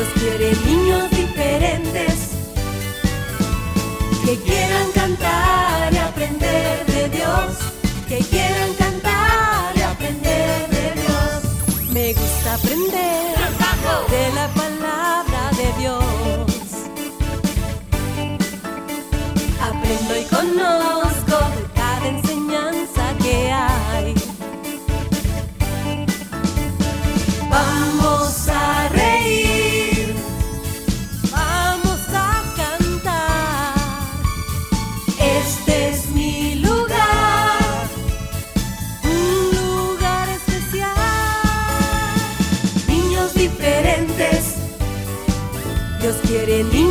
Dios quiere niños diferentes que quieran cantar y aprender de Dios, que quieran cantar y aprender de Dios. Me gusta aprender de la palabra de Dios. Aprendo y conozco Dios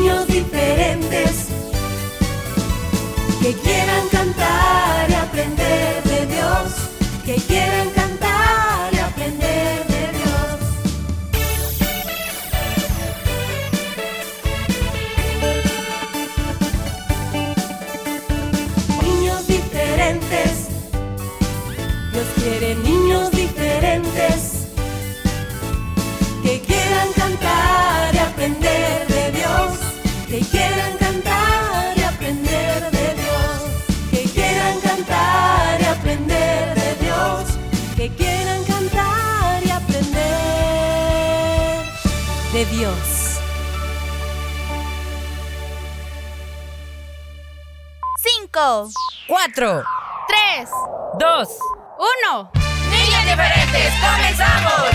dos, uno. niños diferentes, comenzamos.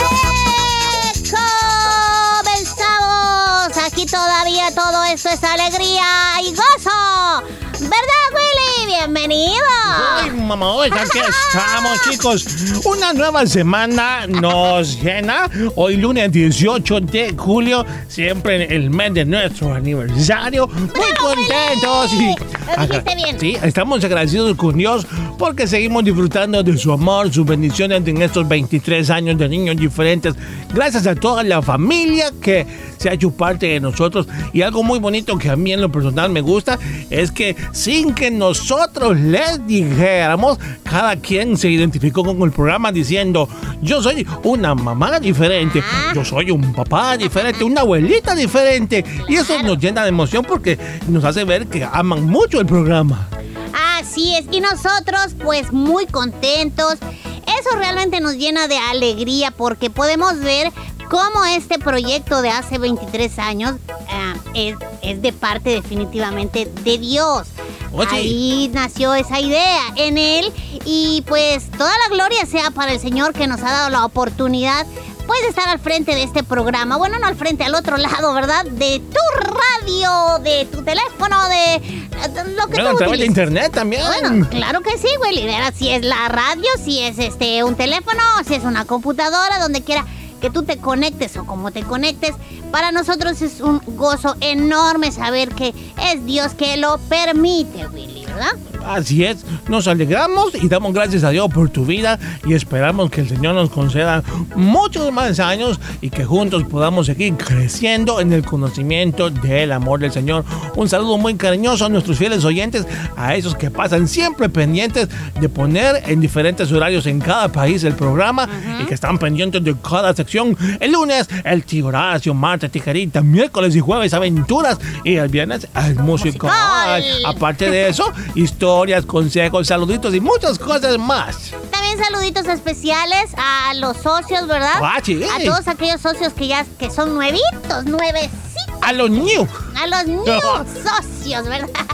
¡Eh! ¡Comenzamos! Aquí todavía todo esto es alegría y gozo. ¿Verdad? Bienvenido. Ay, mamá, hoy aquí estamos, chicos. Una nueva semana nos llena. Hoy, lunes 18 de julio, siempre en el mes de nuestro aniversario. Muy contentos. Y, Lo dijiste bien. Sí, estamos agradecidos con Dios porque seguimos disfrutando de su amor, sus bendiciones en estos 23 años de niños diferentes. Gracias a toda la familia que se ha hecho parte de nosotros. Y algo muy bonito que a mí en lo personal me gusta es que sin que nosotros les dijéramos, cada quien se identificó con el programa diciendo, yo soy una mamá diferente, yo soy un papá diferente, una abuelita diferente. Y eso nos llena de emoción porque nos hace ver que aman mucho el programa. Así es. Y nosotros, pues, muy contentos. Eso realmente nos llena de alegría porque podemos ver cómo este proyecto de hace 23 años ah, es, es de parte definitivamente de Dios. Ahí nació esa idea en él y pues toda la gloria sea para el Señor que nos ha dado la oportunidad pues de estar al frente de este programa. Bueno, no al frente, al otro lado, ¿verdad? De tu radio, de tu teléfono, de, de lo que Bueno, tú través de utilices. internet también. Bueno, claro que sí, güey. Lidera si es la radio, si es este un teléfono, si es una computadora, donde quiera que tú te conectes o como te conectes. Para nosotros es un gozo enorme saber que es Dios que lo permite, Willy, ¿verdad? Así es, nos alegramos y damos gracias a Dios por tu vida y esperamos que el Señor nos conceda muchos más años y que juntos podamos seguir creciendo en el conocimiento del amor del Señor. Un saludo muy cariñoso a nuestros fieles oyentes, a esos que pasan siempre pendientes de poner en diferentes horarios en cada país el programa y que están pendientes de cada sección. El lunes, el tío Horacio, martes, tijerita, miércoles y jueves, aventuras y el viernes, el musical. Musical. Aparte de eso, historias, consejos, saluditos y muchas cosas más. También saluditos especiales a los socios, ¿verdad? Ah, sí. A todos aquellos socios que ya que son nuevitos, nuevecitos. A los new. a los new socios, ¿verdad?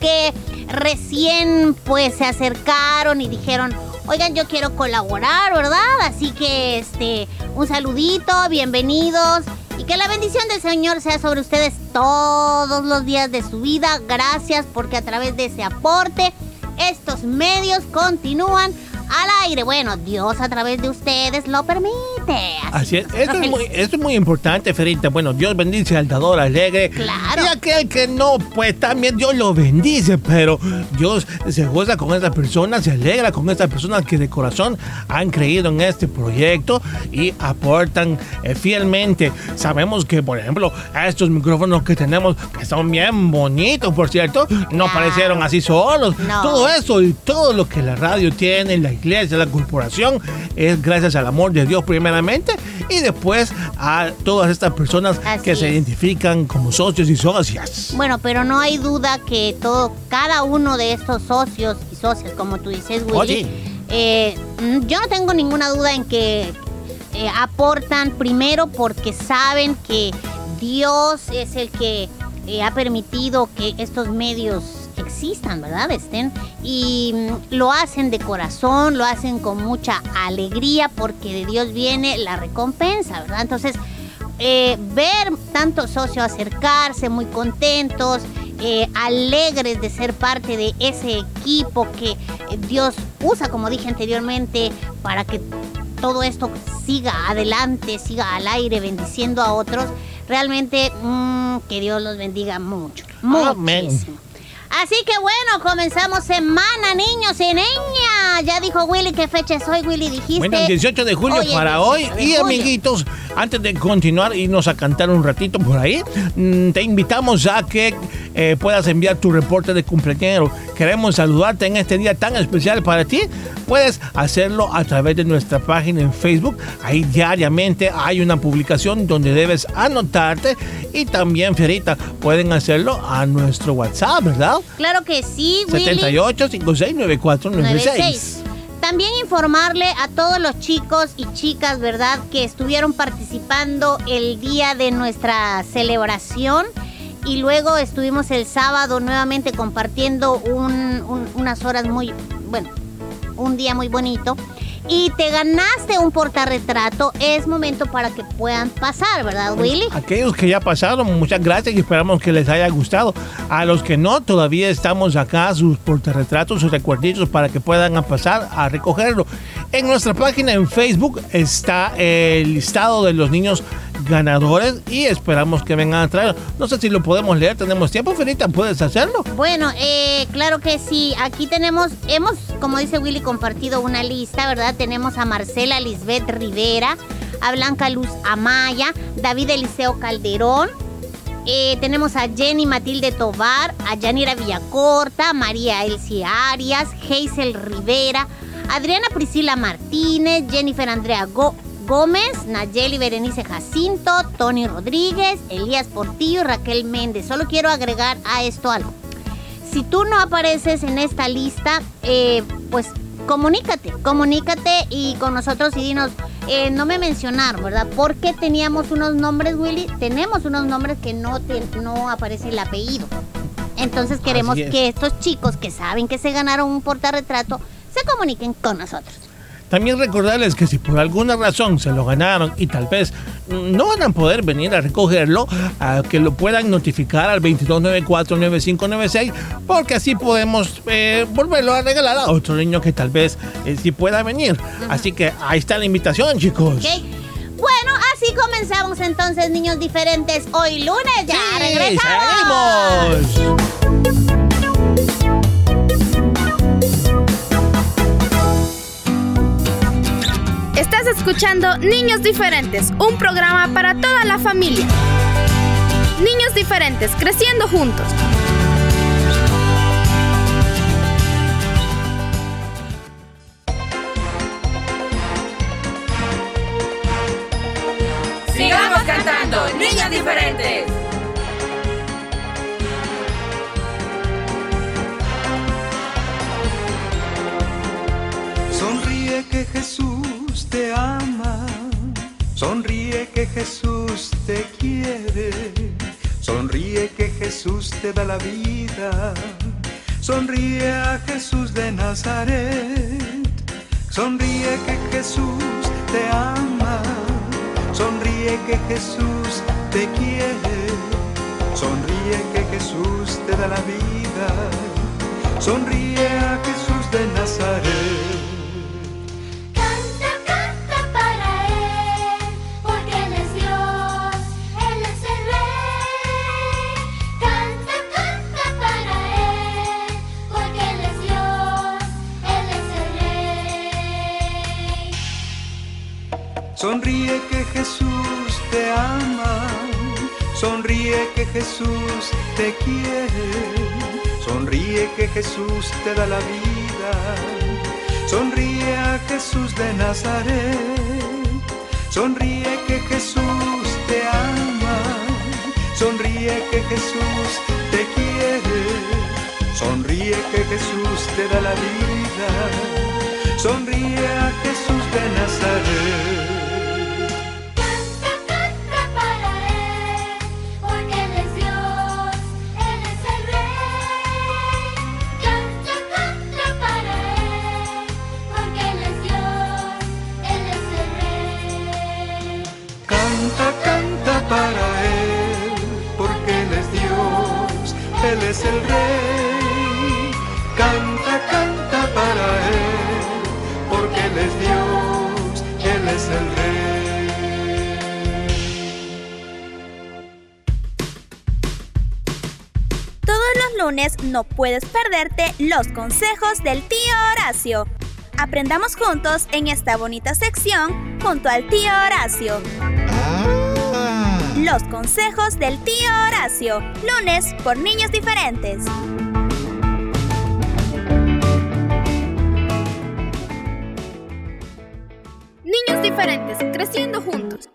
Que recién pues se acercaron y dijeron, oigan, yo quiero colaborar, ¿verdad? Así que este, un saludito, bienvenidos. Y que la bendición del Señor sea sobre ustedes todos los días de su vida. Gracias porque a través de ese aporte estos medios continúan al aire. Bueno, Dios a través de ustedes lo permite. Así es. que Esto es, muy, esto es muy importante, Ferita. Bueno, Dios bendice al dador alegre. Claro. Y aquel que no, pues también Dios lo bendice. Pero Dios se goza con esa persona, se alegra con esa persona que de corazón han creído en este proyecto y aportan eh, fielmente. Sabemos que, por ejemplo, estos micrófonos que tenemos, que son bien bonitos, por cierto, no Claro. aparecieron así solos. No. Todo eso y todo lo que la radio tiene, la iglesia, la corporación, es gracias al amor de Dios primeramente y después a todas estas personas Así que se identifican como socios y socias. Bueno, pero no hay duda que todo, cada uno de estos socios y socias, como tú dices, Willy, Oye. eh, mm, yo no tengo ninguna duda en que eh, aportan primero porque saben que Dios es el que eh, ha permitido que estos medios existan, ¿verdad? Estén y mm, lo hacen de corazón, lo hacen con mucha alegría porque de Dios viene la recompensa, ¿verdad? Entonces, eh, ver tantos socios acercarse muy contentos, eh, alegres de ser parte de ese equipo que Dios usa, como dije anteriormente, para que todo esto siga adelante, siga al aire, bendiciendo a otros. Realmente, mm, que Dios los bendiga mucho. Amén. Muchísimo. Así que bueno, comenzamos semana, niños y niñas. Ya dijo Willy qué fecha es hoy, Willy, dijiste. Bueno, el 18 de julio Hoy para 18 hoy. Y julio. amiguitos, antes de continuar, irnos a cantar un ratito por ahí, mm, te invitamos a que eh, puedas enviar tu reporte de cumpleaños. Queremos saludarte en este día tan especial para ti. Puedes hacerlo a través de nuestra página en Facebook. Ahí diariamente hay una publicación donde debes anotarte. Y también, Fierita, pueden hacerlo a nuestro WhatsApp, ¿verdad? Claro que sí, Willy. 78 56 94 96. 96. También informarle a todos los chicos y chicas, ¿verdad?, que estuvieron participando el día de nuestra celebración y luego estuvimos el sábado nuevamente compartiendo un- un- unas horas muy, bueno, un día muy bonito. Y te ganaste un portarretrato, es momento para que puedan pasar, ¿verdad, Willy? Aquellos que ya pasaron, muchas gracias y esperamos que les haya gustado. A los que no, todavía estamos acá, sus portarretratos, sus recuerditos para que puedan pasar a recogerlo. En nuestra página en Facebook está el listado de los niños ganadores y esperamos que vengan a traer. No sé si lo podemos leer, tenemos tiempo, Ferita, ¿puedes hacerlo? Bueno, eh, claro que sí. Aquí tenemos, hemos, como dice Willy, compartido una lista, ¿verdad? Tenemos a Marcela Lisbeth Rivera, a Blanca Luz Amaya, David Eliseo Calderón. eh, tenemos a Jenny Matilde Tobar, a Yanira Villacorta, María Elsie Arias, Hazel Rivera, Adriana Priscila Martínez, Jennifer Andrea Go- Gómez, Nayeli Berenice Jacinto, Tony Rodríguez, Elías Portillo y Raquel Méndez. Solo quiero agregar a esto algo. Si tú no apareces en esta lista, eh, pues comunícate, comunícate y con nosotros y dinos, eh, no me mencionaron, ¿verdad? Porque teníamos unos nombres, Willy, tenemos unos nombres que no, te- no aparece el apellido. Entonces queremos es. que estos chicos que saben que se ganaron un portarretrato se comuniquen con nosotros. También recordarles que si por alguna razón se lo ganaron y tal vez no van a poder venir a recogerlo, que lo puedan notificar al 2294-9596, porque así podemos eh, volverlo a regalar a otro niño que tal vez eh, sí pueda venir. Así que ahí está la invitación, chicos. ¿Ok? Bueno, así comenzamos entonces, niños diferentes. Hoy lunes ya Sí, regresamos. seguimos. Escuchando Niños Diferentes, un programa para toda la familia. Niños Diferentes, creciendo juntos. Sonríe que Jesús te quiere, sonríe que Jesús te da la vida, sonríe a Jesús de Nazaret, sonríe que Jesús te ama, sonríe que Jesús te quiere, sonríe que Jesús te da la vida, sonríe a Jesús de Nazaret. Sonríe que Jesús te ama, sonríe que Jesús te quiere, sonríe que Jesús te da la vida, sonríe Jesús de Nazaret. Sonríe que Jesús te ama. Sonríe que Jesús te quiere. Sonríe que Jesús te da la vida. Sonríe a Jesús de Nazaret. No puedes perderte los consejos del tío Horacio. Aprendamos juntos en esta bonita sección junto al tío Horacio. Los consejos del tío Horacio. Lunes por niños diferentes. Niños diferentes, creciendo juntos.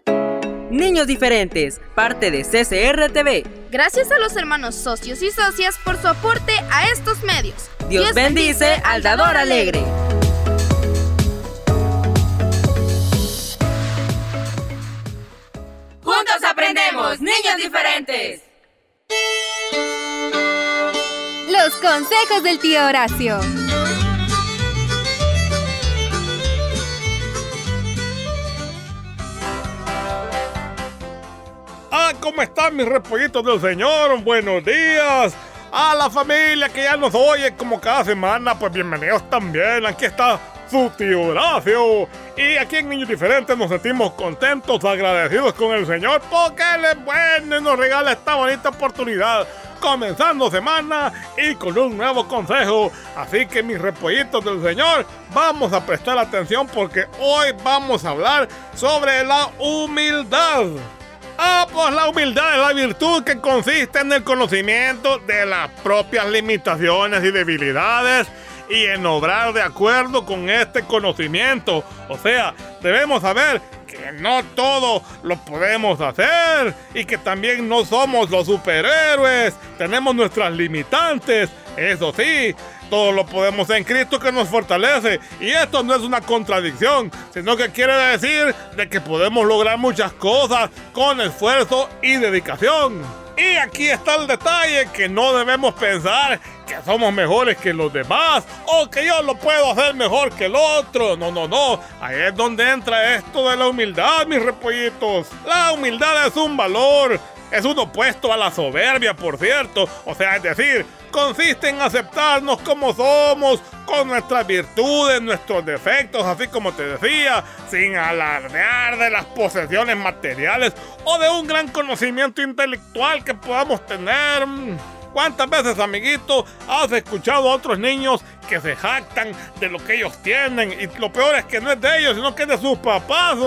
Niños diferentes, parte de CCR TV. Gracias a los hermanos socios y socias por su aporte a estos medios. Dios, bendice al dador alegre. Juntos aprendemos, niños diferentes. Los consejos del tío Horacio. Ah, ¿cómo están mis repollitos del Señor? Buenos días. A la familia que ya nos oye como cada semana, pues bienvenidos también. Aquí está su tío Horacio. Y aquí en Niños Diferentes nos sentimos contentos, agradecidos con el Señor porque Él es bueno y nos regala esta bonita oportunidad. Comenzando semana y con un nuevo consejo. Así que mis repollitos del Señor, vamos a prestar atención porque hoy vamos a hablar sobre la humildad. Ah, pues la humildad es la virtud que consiste en el conocimiento de las propias limitaciones y debilidades y en obrar de acuerdo con este conocimiento. O sea, debemos saber que no todo lo podemos hacer y que también no somos los superhéroes. Tenemos nuestras limitantes. Eso sí, todo lo podemos en Cristo que nos fortalece. Y esto no es una contradicción, sino que quiere decir de que podemos lograr muchas cosas con esfuerzo y dedicación. Y aquí está el detalle que no debemos pensar que somos mejores que los demás o que yo lo puedo hacer mejor que el otro. No, no, no. Ahí es donde entra esto de la humildad, mis repollitos. La humildad es un valor. Es un opuesto a la soberbia, por cierto. O sea, es decir, consiste en aceptarnos como somos, con nuestras virtudes, nuestros defectos, así como te decía, sin alardear de las posesiones materiales o de un gran conocimiento intelectual que podamos tener. ¿Cuántas veces, amiguito, has escuchado a otros niños que se jactan de lo que ellos tienen? Y lo peor es que no es de ellos, sino que es de sus papás.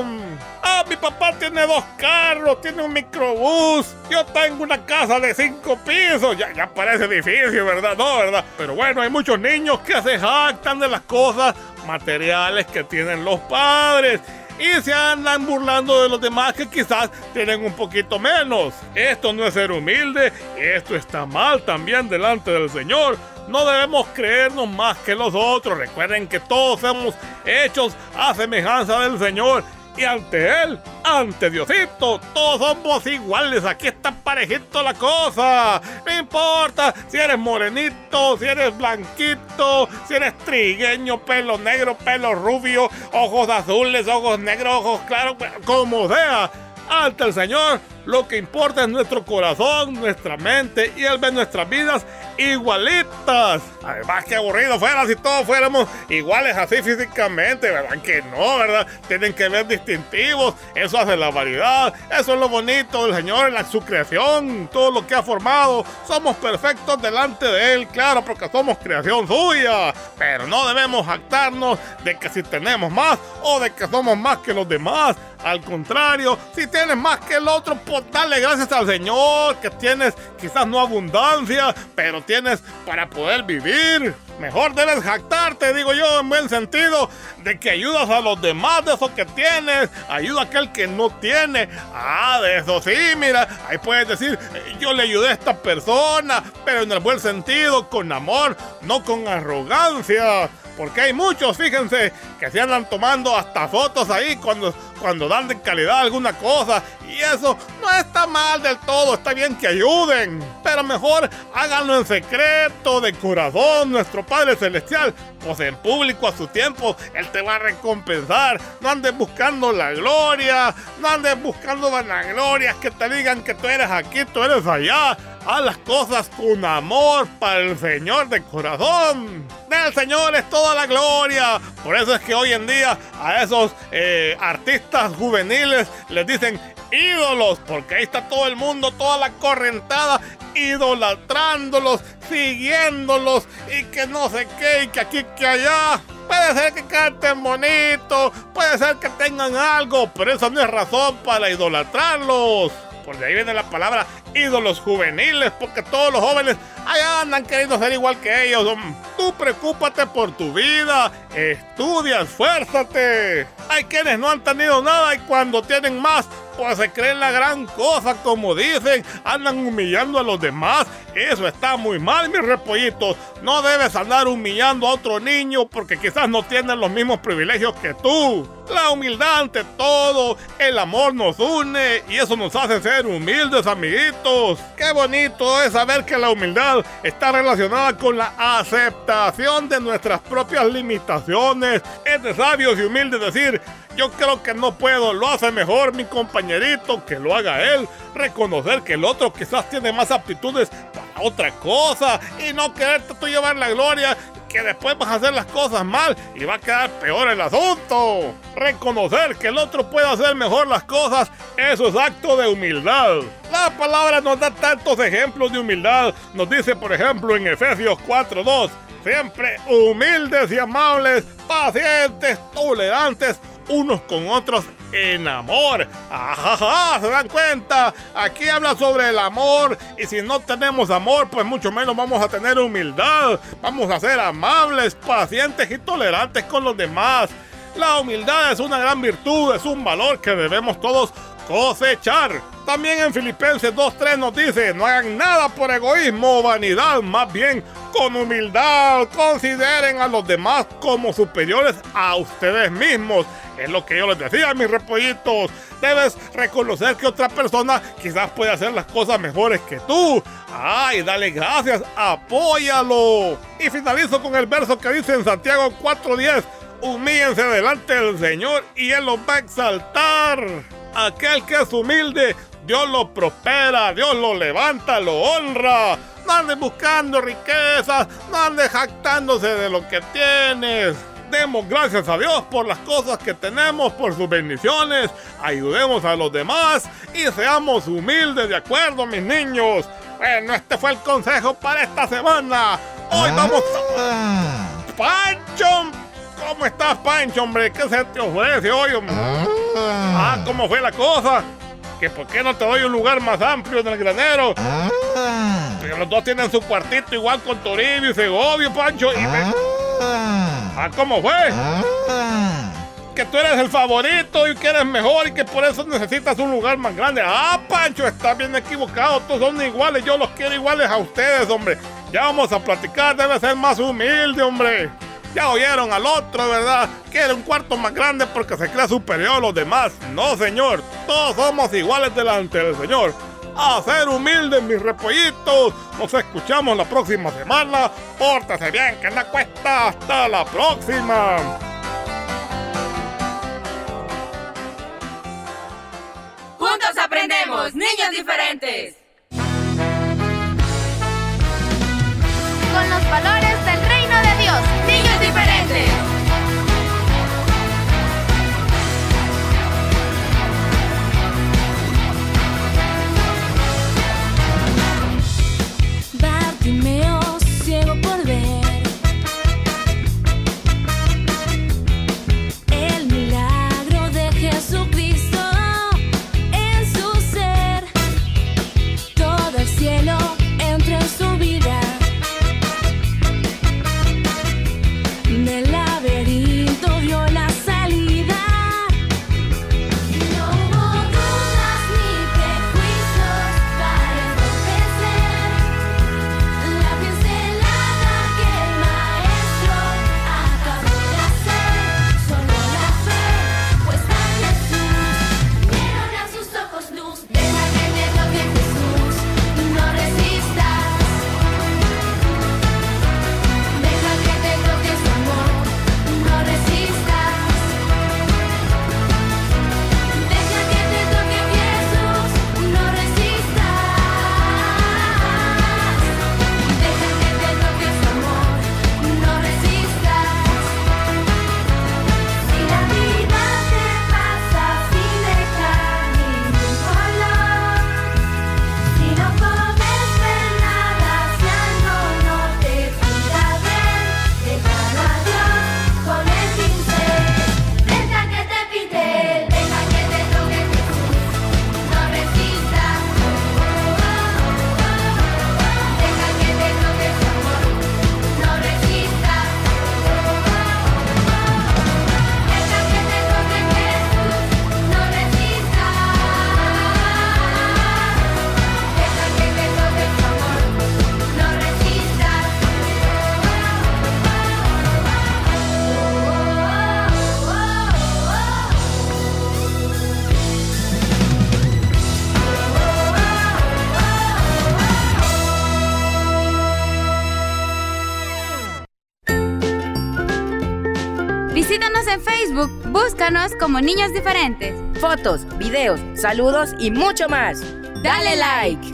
Ah, mi papá tiene dos carros, tiene un microbús. Yo tengo una casa de cinco pisos. Ya, ya parece edificio, ¿verdad? No, ¿verdad? Pero bueno, hay muchos niños que se jactan de las cosas materiales que tienen los padres y se andan burlando de los demás que quizás tienen un poquito menos. Esto no es ser humilde, esto está mal también delante del Señor. No debemos creernos más que los otros. Recuerden que todos somos hechos a semejanza del Señor. Y ante Él, ante Diosito, todos somos iguales. Aquí está parejito la cosa. No importa si eres morenito, si eres blanquito, si eres trigueño, pelo negro, pelo rubio, ojos azules, ojos negros, ojos claros, como sea. Ante el Señor, lo que importa es nuestro corazón, nuestra mente y Él ve nuestras vidas igualitas. Además, que aburrido fuera si todos fuéramos iguales así físicamente, ¿verdad? Que no, ¿verdad? Tienen que ver distintivos. Eso hace la variedad. Eso es lo bonito del Señor en su creación. Todo lo que ha formado. Somos perfectos delante de Él, claro, porque somos creación suya. Pero no debemos jactarnos de que si tenemos más o de que somos más que los demás. Al contrario, si tienes más que el otro, dale gracias al Señor que tienes quizás no abundancia, pero tienes para poder vivir. Mejor debes jactarte, digo yo, en buen sentido, de que ayudas a los demás de eso que tienes, ayuda a aquel que no tiene. Ah, de eso sí, mira, ahí puedes decir, eh, yo le ayudé a esta persona, pero en el buen sentido, con amor, no con arrogancia. Porque hay muchos, fíjense, que se andan tomando hasta fotos ahí cuando, cuando dan de calidad alguna cosa. Y eso no está mal del todo, está bien que ayuden. Pero mejor háganlo en secreto, de corazón, nuestro Padre Celestial. Pues en público a su tiempo, Él te va a recompensar. No andes buscando la gloria, no andes buscando vanaglorias que te digan que tú eres aquí, tú eres allá. Haz las cosas con amor para el Señor de corazón. Del Señor es toda la gloria. Por eso es que hoy en día a esos eh, artistas juveniles les dicen ídolos, porque ahí está todo el mundo, toda la correntada, idolatrándolos, siguiéndolos y que no sé qué, y que aquí, que allá. Puede ser que canten bonito, puede ser que tengan algo, pero eso no es razón para idolatrarlos. Por ahí viene la palabra ídolos juveniles, porque todos los jóvenes allá andan queriendo ser igual que ellos. Tú preocúpate por tu vida, estudia, esfuérzate. Hay quienes no han tenido nada y cuando tienen más, pues se creen la gran cosa, como dicen, andan humillando a los demás. Eso está muy mal, mis repollitos. No debes andar humillando a otro niño porque quizás no tienen los mismos privilegios que tú. La humildad ante todo, el amor nos une y eso nos hace ser humildes, amiguitos. Qué bonito es saber que la humildad está relacionada con la aceptación de nuestras propias limitaciones. Es de sabios y humildes decir, yo creo que no puedo, lo hace mejor mi compañerito, que lo haga él. Reconocer que el otro quizás tiene más aptitudes para otra cosa y no quererte tú llevar la gloria que después vas a hacer las cosas mal y va a quedar peor el asunto. Reconocer que el otro puede hacer mejor las cosas, eso es acto de humildad. La palabra nos da tantos ejemplos de humildad. Nos dice, por ejemplo, en Efesios 4:2, siempre humildes y amables, pacientes, tolerantes, unos con otros en amor. Ajaja, ¿se dan cuenta? Aquí habla sobre el amor y si no tenemos amor, pues mucho menos vamos a tener humildad. Vamos a ser amables, pacientes y tolerantes con los demás. La humildad es una gran virtud, es un valor que debemos todos cosechar. También en Filipenses 2.3 nos dice, no hagan nada por egoísmo o vanidad, más bien con humildad consideren a los demás como superiores a ustedes mismos. Es lo que yo les decía, mis repollitos. Debes reconocer que otra persona quizás puede hacer las cosas mejores que tú. Ay, dale gracias, apóyalo. Y finalizo con el verso que dice en Santiago 4.10. Humíllense delante del Señor y Él los va a exaltar. Aquel que es humilde, Dios lo prospera, Dios lo levanta, lo honra. No andes buscando riquezas, no andes jactándose de lo que tienes. Demos gracias a Dios por las cosas que tenemos, por sus bendiciones. Ayudemos a los demás y seamos humildes, ¿de acuerdo, mis niños? Bueno, este fue el consejo para esta semana. Hoy vamos a... ¡Pancho! ¿Cómo estás, Pancho, hombre? ¿Qué se te ofrece hoy, hombre? Ah, ¿cómo fue la cosa? ¿Que por qué no te doy un lugar más amplio en el granero? Porque los dos tienen su cuartito igual con Toribio y Segovio, Pancho. Y me- Ah, ¿cómo fue? Que tú eres el favorito y que eres mejor y que por eso necesitas un lugar más grande. Ah, Pancho, estás bien equivocado. Todos son iguales. Yo los quiero iguales a ustedes, hombre. Ya vamos a platicar. Debe ser más humilde, hombre. Ya oyeron al otro, ¿verdad? Quiere un cuarto más grande porque se cree superior a los demás. No, señor. Todos somos iguales delante del Señor. A ser humildes, mis repollitos. Nos escuchamos la próxima semana. Pórtese bien, que no cuesta. Hasta la próxima. Juntos aprendemos, niños diferentes. Con los valores como Niños Diferentes. Fotos, videos, saludos y mucho más. Dale like.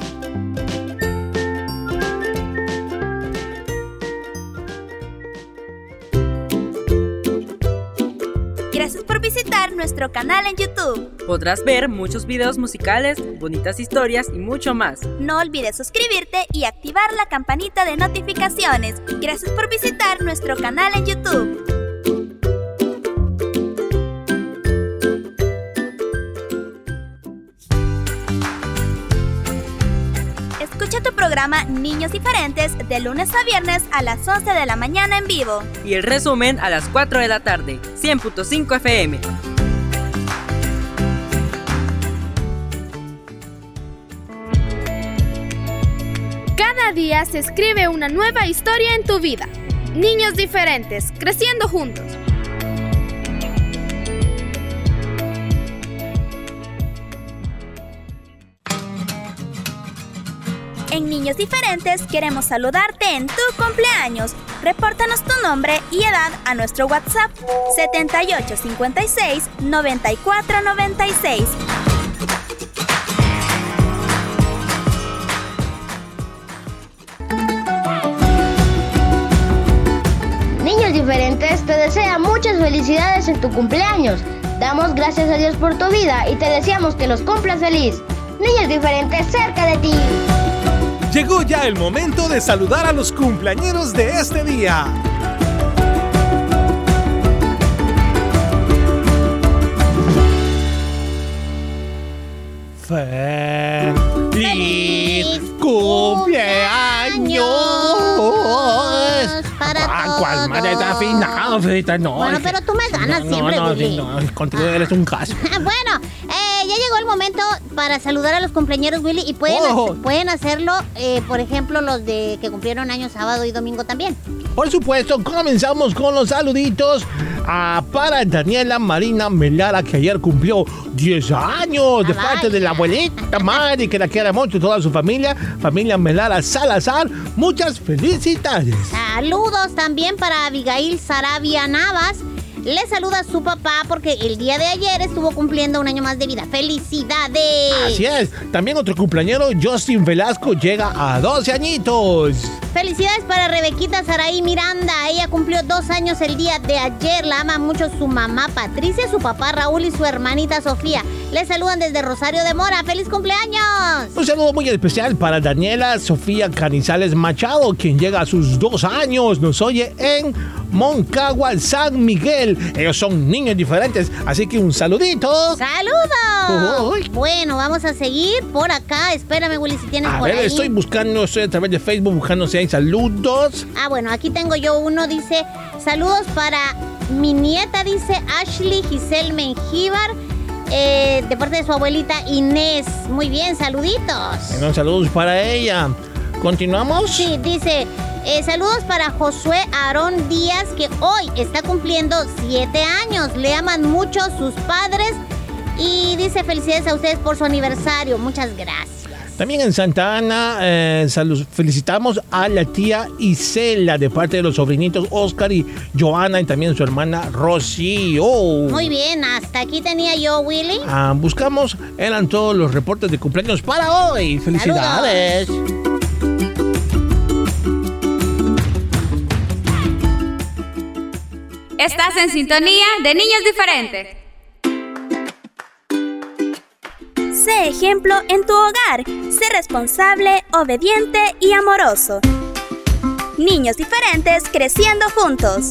Gracias por visitar nuestro canal en YouTube. Podrás ver muchos videos musicales, bonitas historias y mucho más. No olvides suscribirte y activar la campanita de notificaciones. Gracias por visitar nuestro canal en YouTube. Programa Niños Diferentes de lunes a viernes a las 11 de la mañana en vivo. Y el resumen a las 4 de la tarde, 100.5 FM. Cada día se escribe una nueva historia en tu vida. Niños diferentes, creciendo juntos. En Niños Diferentes queremos saludarte en tu cumpleaños. Repórtanos tu nombre y edad a nuestro WhatsApp 7856 9496. Niños Diferentes te desea muchas felicidades en tu cumpleaños. Damos gracias a Dios por tu vida y te deseamos que los cumplas feliz. Niños Diferentes cerca de ti. Llegó ya el momento de saludar a los cumpleañeros de este día. ¡Feliz cumpleaños! Para Ah, ¿Cuál madre está afinado? No, Bueno, pero tú me ganas no, siempre, no, no, no, contigo eres un caso. bueno, eh, ya llegó el momento para saludar a los cumpleaños, Willy, y pueden, Oh. hacer- pueden hacerlo, eh, por ejemplo, los de que cumplieron años sábado y domingo también. Por supuesto, comenzamos con los saluditos a para Daniela Marina Melara, que ayer cumplió 10 años de Ah, parte de la abuelita Mari, que la quiere mucho, toda su familia, familia Melara Salazar. Muchas felicidades. Saludos también para Abigail Sarabia Navas. Le saluda a su papá porque el día de ayer estuvo cumpliendo un año más de vida. ¡Felicidades! Así es. También otro cumpleañero, Justin Velasco, llega a 12 añitos. Felicidades para Rebequita Saraí Miranda. Ella cumplió dos años el día de ayer. La ama mucho su mamá Patricia, su papá Raúl y su hermanita Sofía. Le saludan desde Rosario de Mora. ¡Feliz cumpleaños! Un saludo muy especial para Daniela Sofía Canizales Machado, quien llega a sus dos años. Nos oye en Moncagua, San Miguel. Ellos son niños diferentes, así que un saludito. ¡Saludos! Uy. Bueno, vamos a seguir por acá. Espérame, Willy, si tienes A por ver, ahí. estoy buscando, estoy a través de Facebook buscando si hay saludos. Ah, bueno, aquí tengo yo uno, dice, saludos para mi nieta, dice Ashley Giselle Mengíbar, eh, de parte de su abuelita Inés. Muy bien, saluditos. Bueno, saludos para ella. ¿Continuamos? Sí, dice, eh, saludos para Josué Aarón Díaz, que hoy está cumpliendo siete años. Le aman mucho sus padres y dice felicidades a ustedes por su aniversario. Muchas gracias. También en Santa Ana eh, salud- felicitamos a la tía Isela de parte de los sobrinitos Oscar y Joana y también su hermana Rocío. Muy bien, hasta aquí tenía yo, Willy. Ah, buscamos, eran todos los reportes de cumpleaños para hoy. ¡Felicidades! Estás en sintonía de Niños Diferentes. Sé ejemplo en tu hogar. Sé responsable, obediente y amoroso. Niños diferentes creciendo juntos.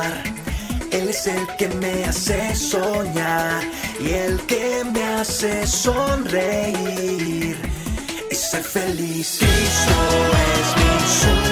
es el que me hace soñar y el que me hace sonreír y ser feliz. Cristo es mi superhéroe,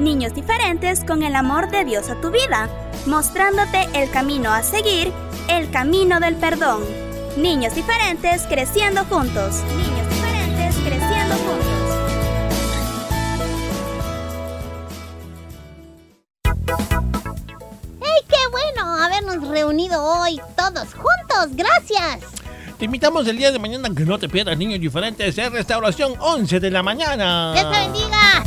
Niños diferentes con el amor de Dios a tu vida, mostrándote el camino a seguir, el camino del perdón. Niños diferentes creciendo juntos. Niños diferentes creciendo juntos. ¡Ey, qué bueno habernos reunido hoy todos juntos! ¡Gracias! Te invitamos el día de mañana que no te pierdas niños diferentes en restauración 11 de la mañana. ¡Dios te bendiga!